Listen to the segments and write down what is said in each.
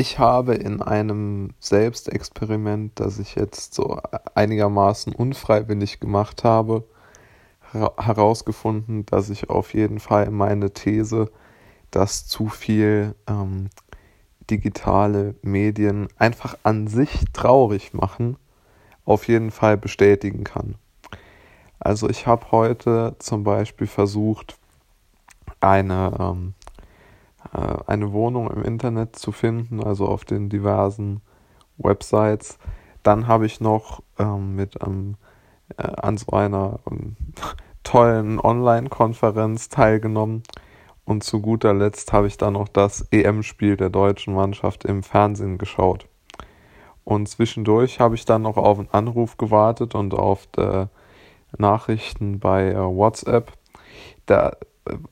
Ich habe in einem Selbstexperiment, das ich jetzt so einigermaßen unfreiwillig gemacht habe, herausgefunden, dass ich auf jeden Fall meine These, dass zu viel ähm, digitale Medien einfach an sich traurig machen, auf jeden Fall bestätigen kann. Also ich habe heute zum Beispiel versucht, eine, ähm, äh, eine Wohnung im Internet zu finden, also auf den diversen Websites. Dann habe ich noch ähm, mit ähm, äh, an so einer ähm, tollen Online-Konferenz teilgenommen. Und zu guter Letzt habe ich dann noch das EM-Spiel der deutschen Mannschaft im Fernsehen geschaut. Und zwischendurch habe ich dann noch auf einen Anruf gewartet und auf Nachrichten bei äh, WhatsApp, der,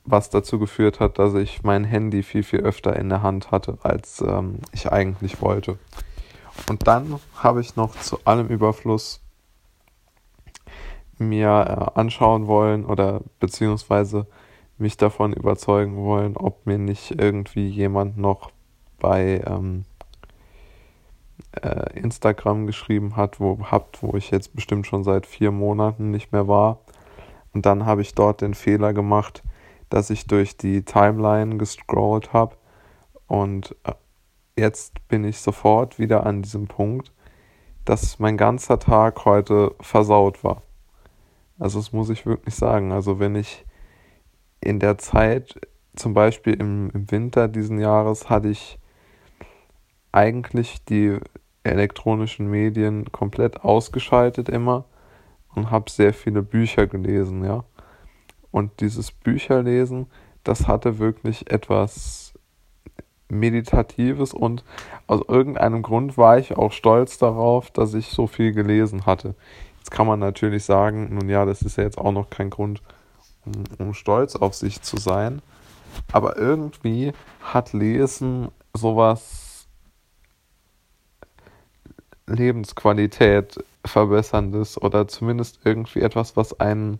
was dazu geführt hat, dass ich mein Handy viel, viel öfter in der Hand hatte, als ähm, ich eigentlich wollte. Und dann habe ich noch zu allem Überfluss mir äh, anschauen wollen oder beziehungsweise mich davon überzeugen wollen, ob mir nicht irgendwie jemand noch bei ähm, äh, Instagram geschrieben hat, wo habt, wo ich jetzt bestimmt schon seit vier Monaten nicht mehr war. Und dann habe ich dort den Fehler gemacht, dass ich durch die Timeline gescrollt habe und äh, jetzt bin ich sofort wieder an diesem Punkt, dass mein ganzer Tag heute versaut war. Also das muss ich wirklich sagen. Also wenn ich in der Zeit, zum Beispiel im, im Winter diesen Jahres, hatte ich eigentlich die elektronischen Medien komplett ausgeschaltet immer und habe sehr viele Bücher gelesen, ja. Und dieses Bücherlesen, das hatte wirklich etwas Meditatives und aus irgendeinem Grund war ich auch stolz darauf, dass ich so viel gelesen hatte. Jetzt kann man natürlich sagen, nun ja, das ist ja jetzt auch noch kein Grund, um, um stolz auf sich zu sein. Aber irgendwie hat Lesen sowas Lebensqualität verbesserndes oder zumindest irgendwie etwas, was einen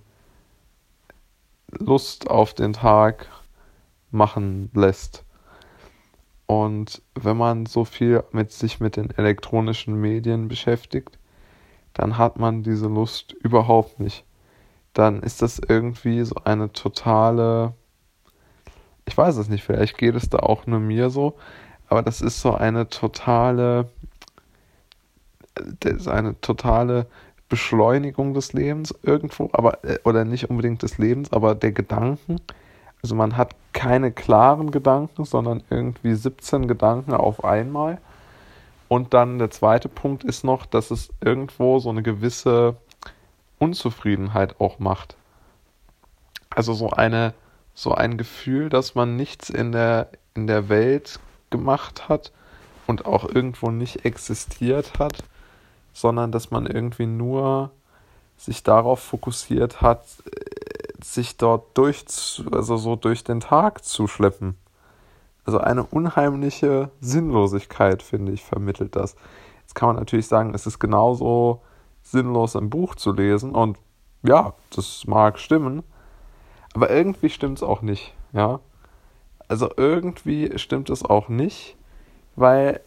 Lust auf den Tag machen lässt. Und wenn man so viel mit sich mit den elektronischen Medien beschäftigt, dann hat man diese Lust überhaupt nicht. Dann ist das irgendwie so eine totale, ich weiß es nicht, vielleicht geht es da auch nur mir so, aber das ist so eine totale, das ist eine totale Beschleunigung des Lebens irgendwo, aber äh, oder nicht unbedingt des Lebens, aber der Gedanken. Also man hat keine klaren Gedanken, sondern irgendwie 17 Gedanken auf einmal. Und dann der zweite Punkt ist noch, dass es irgendwo so eine gewisse Unzufriedenheit auch macht. Also so eine so ein Gefühl, dass man nichts in der in der Welt gemacht hat und auch irgendwo nicht existiert hat sondern dass man irgendwie nur sich darauf fokussiert hat, sich dort durch, also so durch den Tag zu schleppen. Also eine unheimliche Sinnlosigkeit, finde ich, vermittelt das. Jetzt kann man natürlich sagen, es ist genauso sinnlos ein Buch zu lesen und ja, das mag stimmen, aber irgendwie stimmt es auch nicht, ja. Also irgendwie stimmt es auch nicht, weil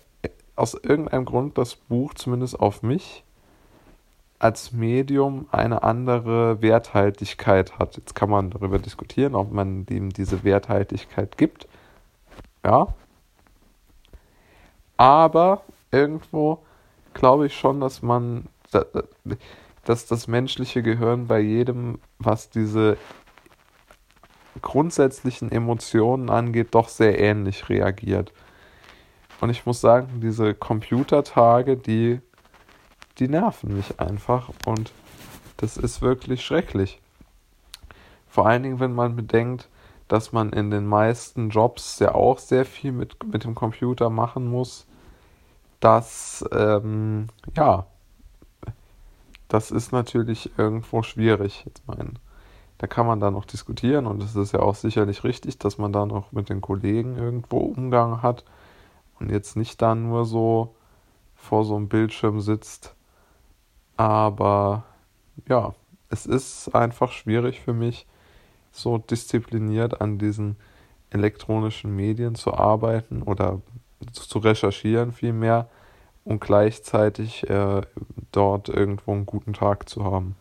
aus irgendeinem Grund das Buch zumindest auf mich als Medium eine andere Werthaltigkeit hat. Jetzt kann man darüber diskutieren, ob man ihm diese Werthaltigkeit gibt. Ja. Aber irgendwo glaube ich schon, dass man, dass das menschliche Gehirn bei jedem, was diese grundsätzlichen Emotionen angeht, doch sehr ähnlich reagiert. Und ich muss sagen, diese Computertage, die, die nerven mich einfach und das ist wirklich schrecklich. Vor allen Dingen, wenn man bedenkt, dass man in den meisten Jobs ja auch sehr viel mit, mit dem Computer machen muss. Das, ähm, ja, das ist natürlich irgendwo schwierig. Jetzt mein, da kann man dann noch diskutieren und es ist ja auch sicherlich richtig, dass man da noch mit den Kollegen irgendwo Umgang hat und jetzt nicht da nur so vor so einem Bildschirm sitzt. Aber ja, es ist einfach schwierig für mich, so diszipliniert an diesen elektronischen Medien zu arbeiten oder zu recherchieren vielmehr und gleichzeitig äh, dort irgendwo einen guten Tag zu haben.